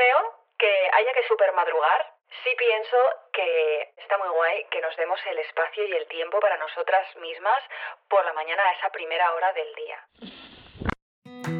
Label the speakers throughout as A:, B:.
A: creo que haya que super madrugar. Sí pienso que está muy guay que nos demos el espacio y el tiempo para nosotras mismas por la mañana a esa primera hora del día.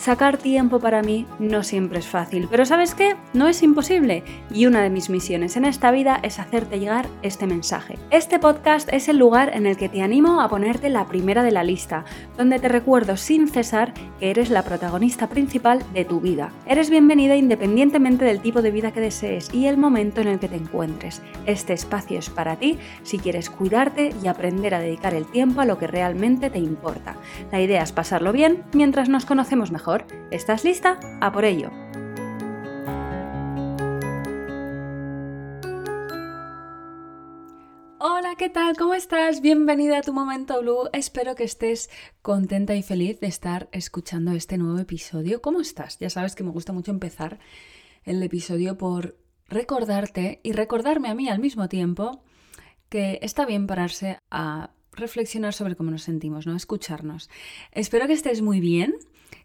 B: Sacar tiempo para mí no siempre es fácil, pero ¿sabes qué? No es imposible y una de mis misiones en esta vida es hacerte llegar este mensaje. Este podcast es el lugar en el que te animo a ponerte la primera de la lista, donde te recuerdo sin cesar que eres la protagonista principal de tu vida. Eres bienvenida independientemente del tipo de vida que desees y el momento en el que te encuentres. Este espacio es para ti si quieres cuidarte y aprender a dedicar el tiempo a lo que realmente te importa. La idea es pasarlo bien mientras nos conocemos mejor. ¿Estás lista? A por ello. Hola, ¿qué tal? ¿Cómo estás? Bienvenida a tu momento blue. Espero que estés contenta y feliz de estar escuchando este nuevo episodio. ¿Cómo estás? Ya sabes que me gusta mucho empezar el episodio por recordarte y recordarme a mí al mismo tiempo que está bien pararse a reflexionar sobre cómo nos sentimos, ¿no? Escucharnos. Espero que estés muy bien,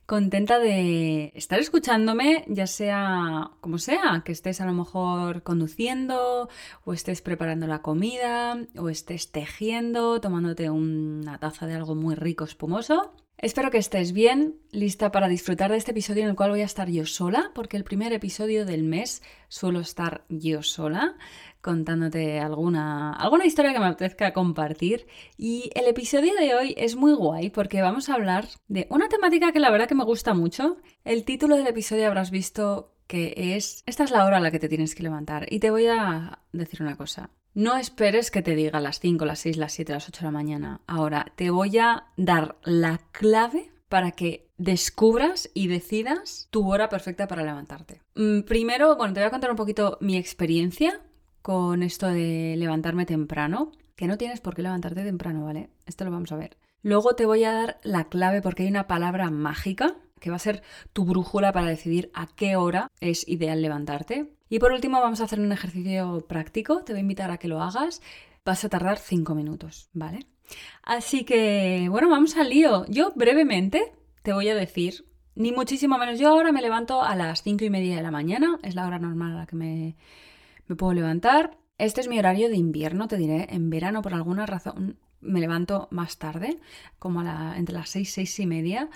B: contenta de estar escuchándome, ya sea como sea, que estés a lo mejor conduciendo, o estés preparando la comida, o estés tejiendo, tomándote una taza de algo muy rico, espumoso. Espero que estés bien, lista para disfrutar de este episodio en el cual voy a estar yo sola, porque el primer episodio del mes suelo estar yo sola, contándote alguna, alguna historia que me apetezca compartir. Y el episodio de hoy es muy guay porque vamos a hablar de una temática que la verdad que me gusta mucho. El título del episodio habrás visto que es Esta es la hora a la que te tienes que levantar. Y te voy a decir una cosa. No esperes que te diga las 5, las 6, las 7, las 8 de la mañana. Ahora, te voy a dar la clave para que descubras y decidas tu hora perfecta para levantarte. Mm, primero, bueno, te voy a contar un poquito mi experiencia con esto de levantarme temprano, que no tienes por qué levantarte temprano, ¿vale? Esto lo vamos a ver. Luego te voy a dar la clave porque hay una palabra mágica que va a ser tu brújula para decidir a qué hora es ideal levantarte. Y por último vamos a hacer un ejercicio práctico, te voy a invitar a que lo hagas, vas a tardar 5 minutos, ¿vale? Así que, bueno, vamos al lío. Yo brevemente te voy a decir, ni muchísimo menos, yo ahora me levanto a las 5 y media de la mañana, es la hora normal a la que me, me puedo levantar. Este es mi horario de invierno, te diré, en verano por alguna razón me levanto más tarde, como entre las 6, 6 y media.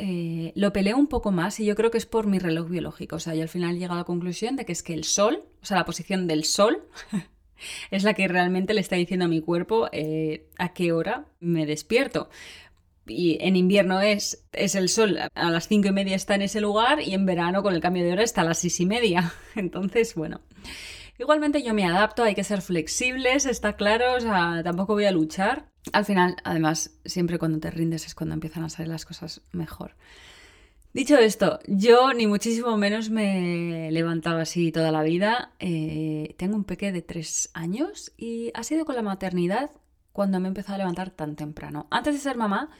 B: Eh, lo peleo un poco más y yo creo que es por mi reloj biológico. O sea, yo al final he llegado a la conclusión de que es que el sol, o sea, la posición del sol, es la que realmente le está diciendo a mi cuerpo eh, a qué hora me despierto. Y en invierno es, es el sol, a las cinco y media está en ese lugar y en verano con el cambio de hora está a las seis y media. Entonces, bueno. Igualmente yo me adapto, hay que ser flexibles, está claro, o sea, tampoco voy a luchar. Al final, además, siempre cuando te rindes es cuando empiezan a salir las cosas mejor. Dicho esto, yo ni muchísimo menos me he levantado así toda la vida. Eh, tengo un peque de tres años y ha sido con la maternidad cuando me he empezado a levantar tan temprano. Antes de ser mamá,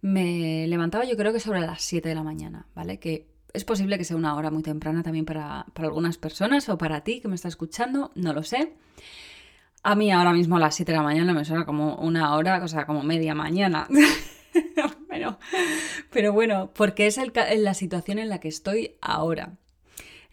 B: me levantaba yo creo que sobre las 7 de la mañana, ¿vale? Que es posible que sea una hora muy temprana también para, algunas personas o para ti que me está escuchando, no lo sé. A mí ahora mismo a las 7 de la mañana me suena como una hora, o sea, como media mañana. pero, pero bueno, porque es la situación en la que estoy ahora.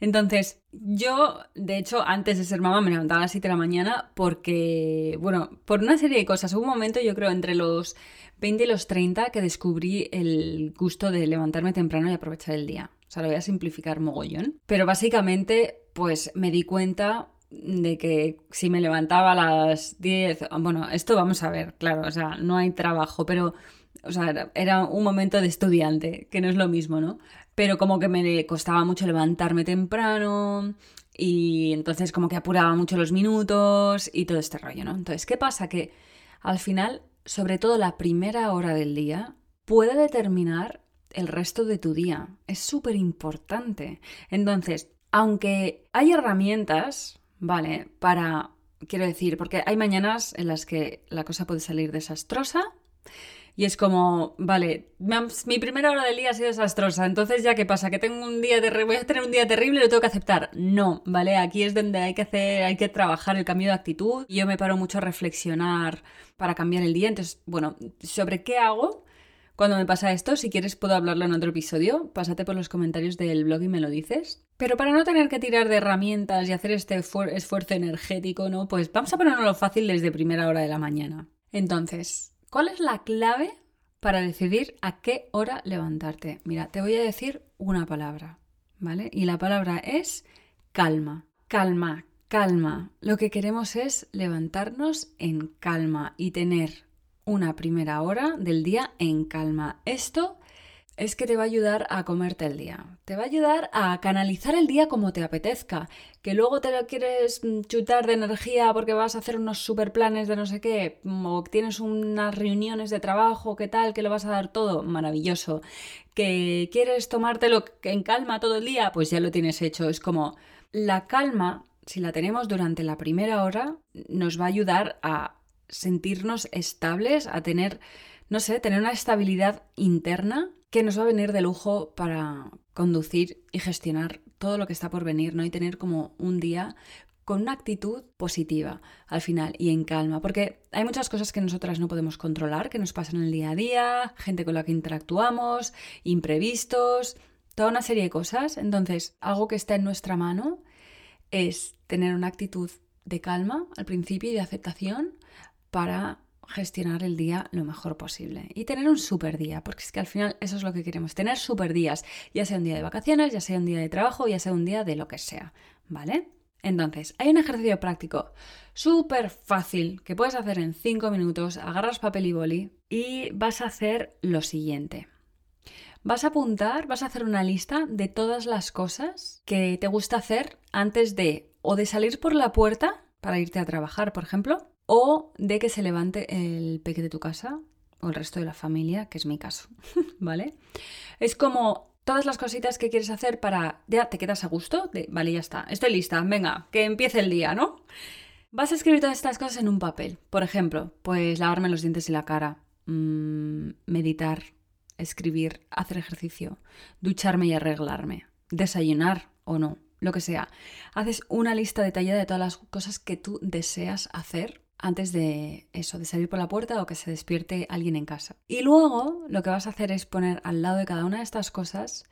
B: Entonces, yo, de hecho, antes de ser mamá me levantaba a las 7 de la mañana porque, bueno, por una serie de cosas. Hubo un momento, yo creo, entre los 20 y los 30 que descubrí el gusto de levantarme temprano y aprovechar el día. O sea, lo voy a simplificar mogollón. Pero básicamente, pues me di cuenta de que si me levantaba a las 10, bueno, esto vamos a ver, claro, o sea, no hay trabajo, pero, o sea, era un momento de estudiante, que no es lo mismo, ¿no? Pero como que me costaba mucho levantarme temprano y entonces como que apuraba mucho los minutos y todo este rollo, ¿no? Entonces, ¿qué pasa? Que al final, sobre todo la primera hora del día, puede determinar el resto de tu día. Es súper importante. Entonces, aunque hay herramientas, ¿vale? Para, quiero decir, porque hay mañanas en las que la cosa puede salir desastrosa y es como, vale, mi primera hora del día ha sido desastrosa, entonces ya qué pasa, que tengo un día voy a tener un día terrible lo tengo que aceptar. No, ¿vale? Aquí es donde hay que hacer, hay que trabajar el cambio de actitud. Yo me paro mucho a reflexionar para cambiar el día. Entonces, bueno, sobre qué hago cuando me pasa esto, si quieres puedo hablarlo en otro episodio, pásate por los comentarios del blog y me lo dices. Pero para no tener que tirar de herramientas y hacer este esfuerzo energético, ¿no? Pues vamos a ponerlo fácil desde primera hora de la mañana. Entonces, ¿Cuál es la clave para decidir a qué hora levantarte? Mira, te voy a decir una palabra, ¿vale? Y la palabra es calma. Calma, calma. Lo que queremos es levantarnos en calma y tener una primera hora del día en calma. Esto es que te va a ayudar a comerte el día. Te va a ayudar a canalizar el día como te apetezca. Que luego te lo quieres chutar de energía porque vas a hacer unos super planes de no sé qué, o tienes unas reuniones de trabajo, qué tal, que lo vas a dar todo, maravilloso. Que quieres tomártelo en calma todo el día, pues ya lo tienes hecho. Es como la calma, si la tenemos durante la primera hora, nos va a ayudar a sentirnos estables, a tener, no sé, tener una estabilidad interna que nos va a venir de lujo para conducir y gestionar todo lo que está por venir, ¿no? Y tener como un día con una actitud positiva al final y en calma, porque hay muchas cosas que nosotras no podemos controlar, que nos pasan en el día a día, gente con la que interactuamos, imprevistos, toda una serie de cosas. Entonces, algo que está en nuestra mano es tener una actitud de calma al principio y de aceptación para gestionar el día lo mejor posible y tener un super día, porque es que al final eso es lo que queremos, tener super días, ya sea un día de vacaciones, ya sea un día de trabajo, ya sea un día de lo que sea, ¿vale? Entonces, hay un ejercicio práctico súper fácil que puedes hacer en 5 minutos, agarras papel y boli y vas a hacer lo siguiente. Vas a apuntar, vas a hacer una lista de todas las cosas que te gusta hacer antes de o de salir por la puerta para irte a trabajar, por ejemplo, o de que se levante el peque de tu casa o el resto de la familia, que es mi caso, ¿vale? Es como todas las cositas que quieres hacer para... Ya te quedas a gusto, de, vale, ya está, estoy lista, venga, que empiece el día, ¿no? Vas a escribir todas estas cosas en un papel. Por ejemplo, pues lavarme los dientes y la cara, mm, meditar, escribir, hacer ejercicio, ducharme y arreglarme, desayunar o no, lo que sea. Haces una lista detallada de todas las cosas que tú deseas hacer antes de eso, de salir por la puerta o que se despierte alguien en casa. Y luego lo que vas a hacer es poner al lado de cada una de estas cosas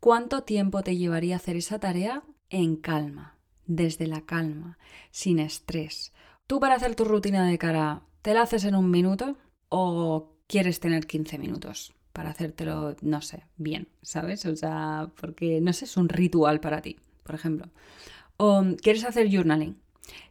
B: cuánto tiempo te llevaría hacer esa tarea en calma, desde la calma, sin estrés. Tú para hacer tu rutina de cara, ¿te la haces en un minuto o quieres tener 15 minutos? Para hacértelo, no sé, bien, ¿sabes? O sea, porque, no sé, es un ritual para ti, por ejemplo. O quieres hacer journaling,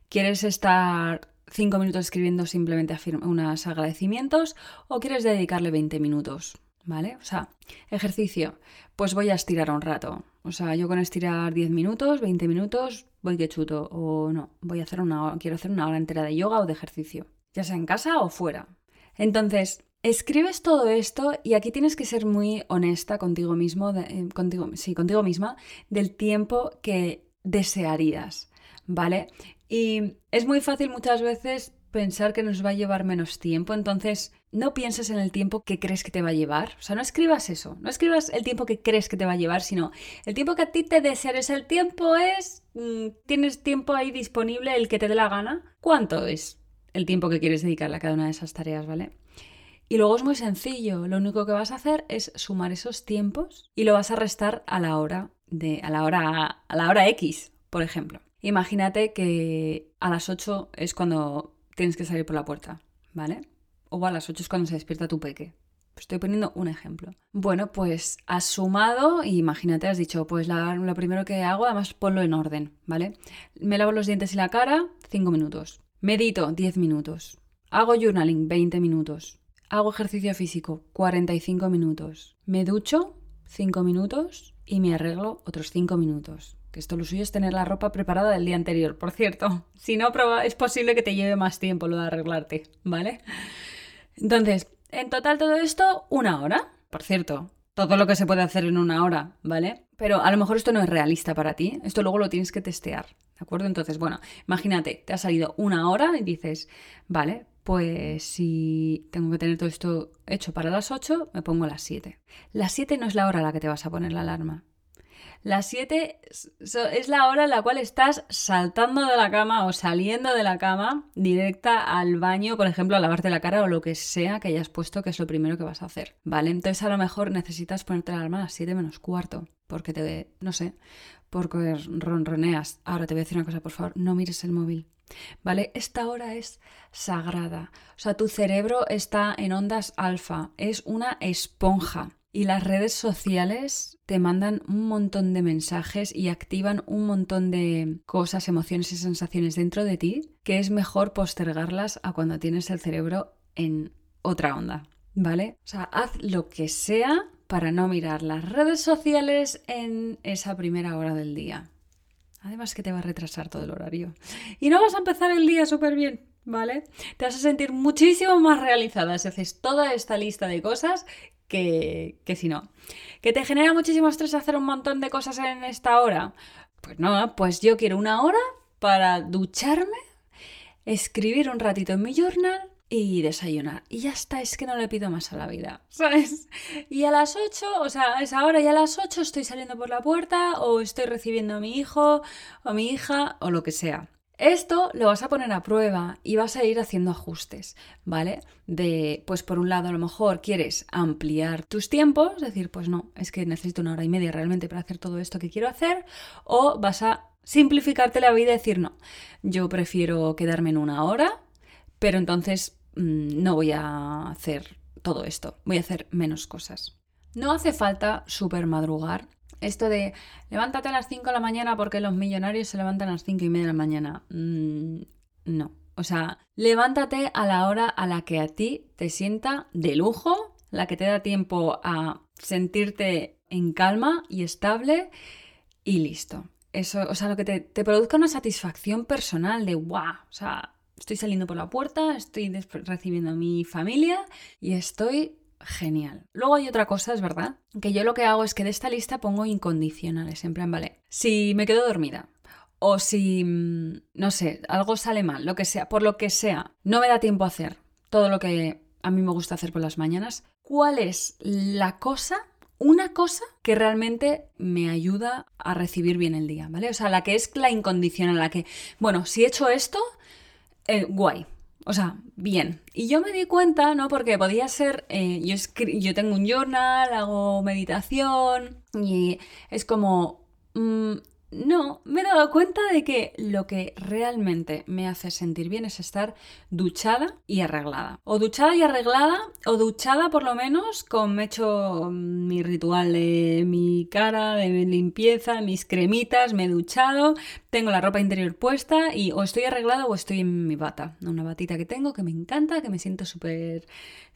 B: quieres estar cinco minutos escribiendo simplemente unos agradecimientos o quieres dedicarle 20 minutos, ¿vale? O sea, ejercicio, pues voy a estirar un rato. O sea, yo con estirar 10 minutos, 20 minutos, voy que chuto. O no, voy a hacer una quiero hacer una hora entera de yoga o de ejercicio, ya sea en casa o fuera. Entonces, escribes todo esto y aquí tienes que ser muy honesta contigo mismo, eh, contigo, sí, contigo misma, del tiempo que desearías, ¿vale? Y es muy fácil muchas veces pensar que nos va a llevar menos tiempo, entonces no pienses en el tiempo que crees que te va a llevar. O sea, no escribas eso, no escribas el tiempo que crees que te va a llevar, sino el tiempo que a ti te deseares. El tiempo es, mm, tienes tiempo ahí disponible, el que te dé la gana. ¿Cuánto es el tiempo que quieres dedicarle a cada una de esas tareas, ¿vale? Y luego es muy sencillo, lo único que vas a hacer es sumar esos tiempos y lo vas a restar a la hora de a la hora a la hora X, por ejemplo. Imagínate que a las 8 es cuando tienes que salir por la puerta, ¿vale? O a las 8 es cuando se despierta tu peque. Estoy poniendo un ejemplo. Bueno, pues has sumado y imagínate, has dicho, pues lo primero que hago, además ponlo en orden, ¿vale? Me lavo los dientes y la cara, 5 minutos. Medito, 10 minutos. Hago journaling, 20 minutos. Hago ejercicio físico, 45 minutos. Me ducho, 5 minutos. Y me arreglo, otros 5 minutos esto lo suyo es tener la ropa preparada del día anterior, por cierto. Si no, es posible que te lleve más tiempo lo de arreglarte, ¿vale? Entonces, en total todo esto, una hora. Por cierto, todo lo que se puede hacer en una hora, ¿vale? Pero a lo mejor esto no es realista para ti, esto luego lo tienes que testear, ¿de acuerdo? Entonces, bueno, imagínate, te ha salido una hora y dices, vale, pues si tengo que tener todo esto hecho para las 8, me pongo las 7. Las 7 no es la hora a la que te vas a poner la alarma. Las 7 es la hora en la cual estás saltando de la cama o saliendo de la cama directa al baño, por ejemplo, a lavarte la cara o lo que sea que hayas puesto, que es lo primero que vas a hacer. ¿Vale? Entonces a lo mejor necesitas ponerte la alarma a las 7 menos cuarto, porque te, no sé, porque ronroneas. Ahora te voy a decir una cosa, por favor, no mires el móvil. ¿Vale? Esta hora es sagrada. O sea, tu cerebro está en ondas alfa, es una esponja. Y las redes sociales te mandan un montón de mensajes y activan un montón de cosas, emociones y sensaciones dentro de ti que es mejor postergarlas a cuando tienes el cerebro en otra onda, ¿vale? O sea, haz lo que sea para no mirar las redes sociales en esa primera hora del día. Además que te va a retrasar todo el horario. Y no vas a empezar el día súper bien, ¿vale? Te vas a sentir muchísimo más realizada si haces toda esta lista de cosas que, si no. ¿Que te genera muchísimo estrés hacer un montón de cosas en esta hora? Pues no, pues yo quiero una hora para ducharme, escribir un ratito en mi journal y desayunar. Y ya está, es que no le pido más a la vida, ¿sabes? Y a las 8, o sea, es ahora y a las 8 estoy saliendo por la puerta o estoy recibiendo a mi hijo o mi hija o lo que sea. Esto lo vas a poner a prueba y vas a ir haciendo ajustes, ¿vale? De, pues por un lado a lo mejor quieres ampliar tus tiempos, decir, pues no, es que necesito una hora y media realmente para hacer todo esto que quiero hacer, o vas a simplificarte la vida y decir, no, yo prefiero quedarme en una hora, pero entonces mm, no voy a hacer todo esto, voy a hacer menos cosas. No hace falta super madrugar esto de levántate a las 5 de la mañana porque los millonarios se levantan a las 5 y media de la mañana. Mm, no. O sea, levántate a la hora a la que a ti te sienta de lujo, la que te da tiempo a sentirte en calma y estable y listo. Eso, o sea, lo que te, te produzca una satisfacción personal de wow, o sea, estoy saliendo por la puerta, estoy recibiendo a mi familia y estoy genial. Luego hay otra cosa, es verdad, que yo lo que hago es que de esta lista pongo incondicionales, en plan, vale, si me quedo dormida o si, mm, no sé, algo sale mal, lo que sea, por lo que sea, no me da tiempo a hacer todo lo que a mí me gusta hacer por las mañanas, ¿cuál es la cosa una cosa que realmente me ayuda a recibir bien el día, ¿vale? O sea, la que es la incondicional, la que, bueno, si he hecho esto, eh, guay, o sea, bien. Y yo me di cuenta, ¿no? Porque podía ser, eh, yo, yo tengo un journal, hago meditación y es como, mm, no, me he dado cuenta de que lo que realmente me hace sentir bien es estar duchada y arreglada. O duchada y arreglada, o duchada por lo menos con me he hecho mi ritual de mi cara, de mi limpieza, mis cremitas, me he duchado, tengo la ropa interior puesta y o estoy arreglada o estoy en mi bata. Una batita que tengo que me encanta, que me siento súper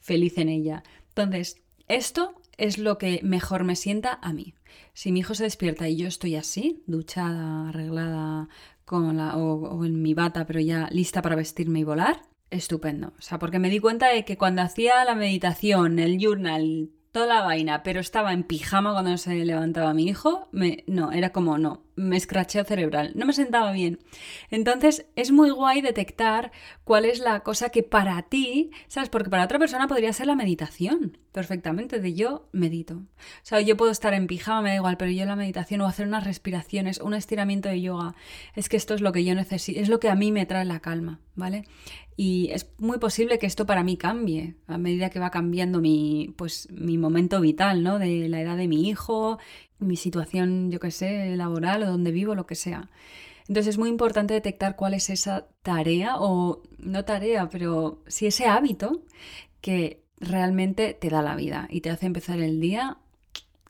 B: feliz en ella. Entonces, esto es lo que mejor me sienta a mí. Si mi hijo se despierta y yo estoy así, duchada, arreglada, con la, o, en mi bata, pero ya lista para vestirme y volar, estupendo. O sea, porque me di cuenta de que cuando hacía la meditación, el journal, toda la vaina, pero estaba en pijama cuando se levantaba mi hijo, me, no, era como no, me escracheo cerebral, no me sentaba bien. Entonces es muy guay detectar cuál es la cosa que para ti, ¿sabes? Porque para otra persona podría ser la meditación, perfectamente, de yo medito. O sea, yo puedo estar en pijama, me da igual, pero yo la meditación o hacer unas respiraciones, un estiramiento de yoga, es que esto es lo que yo necesito, es lo que a mí me trae la calma, ¿vale? Y es muy posible que esto para mí cambie a medida que va cambiando mi, pues, mi momento vital, ¿no? De la edad de mi hijo, mi situación, yo qué sé, laboral o donde vivo, lo que sea. Entonces es muy importante detectar cuál es esa tarea o no tarea, pero sí ese hábito que realmente te da la vida y te hace empezar el día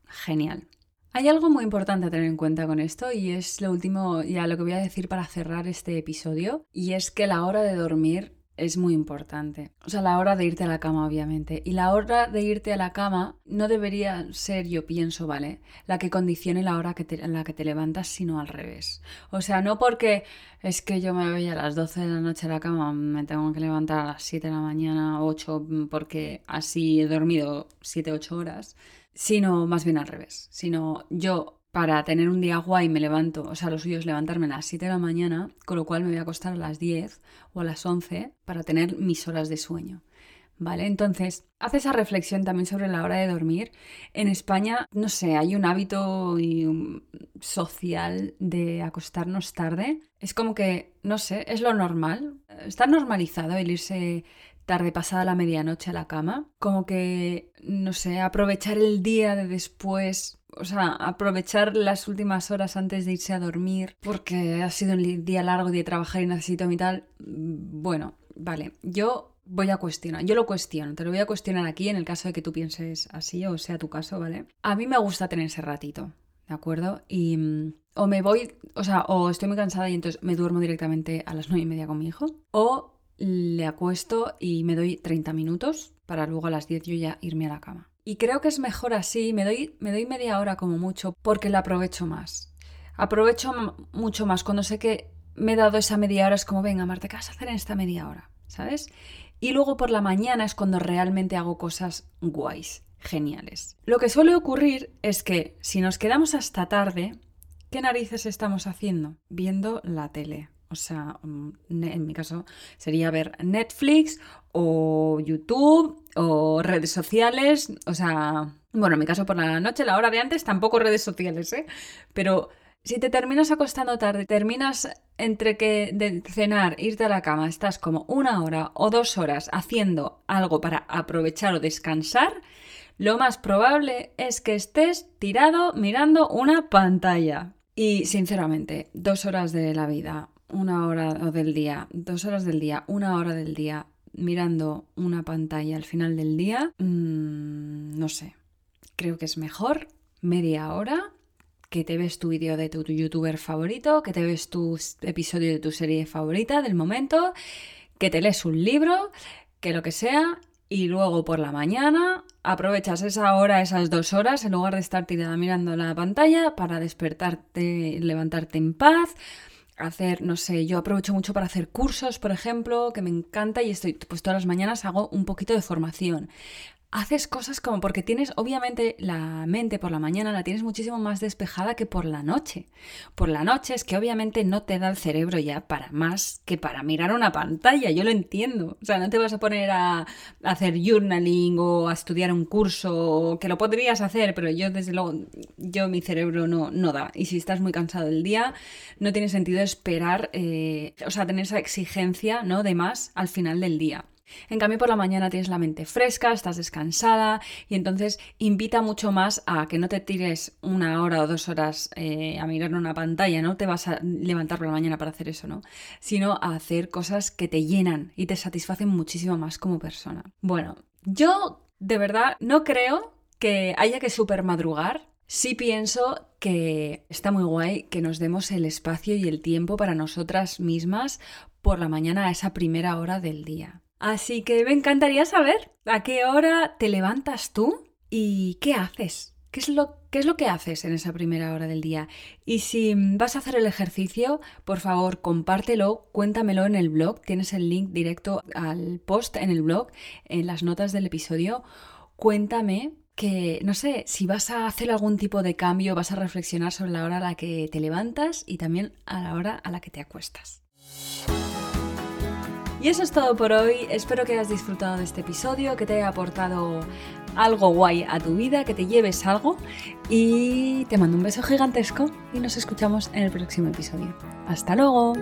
B: genial. Hay algo muy importante a tener en cuenta con esto y es lo último, ya lo que voy a decir para cerrar este episodio, y es que la hora de dormir es muy importante. O sea, la hora de irte a la cama, obviamente. Y la hora de irte a la cama no debería ser, yo pienso, ¿vale? La que condicione la hora que en la que te levantas, sino al revés. O sea, no porque es que yo me voy a las 12 de la noche a la cama, me tengo que levantar a las 7 de la mañana, 8, porque así he dormido 7, 8 horas. sino más bien al revés, sino yo para tener un día guay me levanto, o sea, lo suyo es levantarme a las 7 de la mañana, con lo cual me voy a acostar a las 10 o a las 11 para tener mis horas de sueño. ¿Vale? Entonces, hace esa reflexión también sobre la hora de dormir. En España, no sé, hay un hábito social de acostarnos tarde. Es como que, no sé, es lo normal. Está normalizado el irse tarde pasada la medianoche a la cama. Como que, no sé, aprovechar el día de después o sea, aprovechar las últimas horas antes de irse a dormir porque ha sido un día largo de trabajar y necesito mi tal. Bueno, vale, yo voy a cuestionar, yo lo cuestiono, te lo voy a cuestionar aquí en el caso de que tú pienses así o sea tu caso, ¿vale? A mí me gusta tener ese ratito, ¿de acuerdo? Y mm, o me voy, o sea, o estoy muy cansada y entonces me duermo directamente a las nueve y media con mi hijo, o le acuesto y me doy 30 minutos para luego a las 10 yo ya irme a la cama. Y creo que es mejor así, me doy, me doy media hora como mucho, porque la aprovecho más. Aprovecho mucho más cuando sé que me he dado esa media hora, es como, venga, Marta, ¿qué vas a hacer en esta media hora? ¿Sabes? Y luego por la mañana es cuando realmente hago cosas guays, geniales. Lo que suele ocurrir es que si nos quedamos hasta tarde, ¿qué narices estamos haciendo? Viendo la tele. O sea, mm, en mi caso sería ver Netflix o YouTube o redes sociales. O sea, bueno, en mi caso por la noche, la hora de antes, tampoco redes sociales, ¿eh? Pero si te terminas acostando tarde, terminas entre que de cenar, irte a la cama, estás como una hora o dos horas haciendo algo para aprovechar o descansar, lo más probable es que estés tirado mirando una pantalla. Y sinceramente, dos horas de la vida una hora del día, dos horas del día, una hora del día mirando una pantalla al final del día, mm, no sé, creo que es mejor media hora que te ves tu vídeo de tu, youtuber favorito, que te ves tu episodio de tu serie favorita del momento, que te lees un libro, que lo que sea, y luego por la mañana aprovechas esa hora, esas dos horas, en lugar de estar tirada mirando la pantalla, para despertarte, levantarte en paz, hacer, no sé, yo aprovecho mucho para hacer cursos, por ejemplo, que me encanta y estoy, pues todas las mañanas hago un poquito de formación haces cosas como porque tienes, obviamente, la mente por la mañana la tienes muchísimo más despejada que por la noche. Por la noche es que obviamente no te da el cerebro ya para más que para mirar una pantalla, yo lo entiendo. O sea, no te vas a poner a, hacer journaling o a estudiar un curso, que lo podrías hacer, pero yo desde luego, yo mi cerebro no, no da. Y si estás muy cansado del día, no tiene sentido esperar, eh, o sea, tener esa exigencia, ¿no? De más al final del día. En cambio, por la mañana tienes la mente fresca, estás descansada y entonces invita mucho más a que no te tires una hora o dos horas eh, a mirar una pantalla, no te vas a levantar por la mañana para hacer eso, ¿no? Sino a hacer cosas que te llenan y te satisfacen muchísimo más como persona. Bueno, yo de verdad no creo que haya que super madrugar. Sí pienso que está muy guay que nos demos el espacio y el tiempo para nosotras mismas por la mañana a esa primera hora del día. Así que me encantaría saber a qué hora te levantas tú y qué haces. ¿Qué es, lo, ¿Qué es lo que haces en esa primera hora del día? Y si vas a hacer el ejercicio, por favor, compártelo, cuéntamelo en el blog. Tienes el link directo al post en el blog, en las notas del episodio. Cuéntame que, no sé, si vas a hacer algún tipo de cambio, vas a reflexionar sobre la hora a la que te levantas y también a la hora a la que te acuestas. Y eso es todo por hoy. Espero que hayas disfrutado de este episodio, que te haya aportado algo guay a tu vida, que te lleves algo. Y te mando un beso gigantesco y nos escuchamos en el próximo episodio. Hasta luego.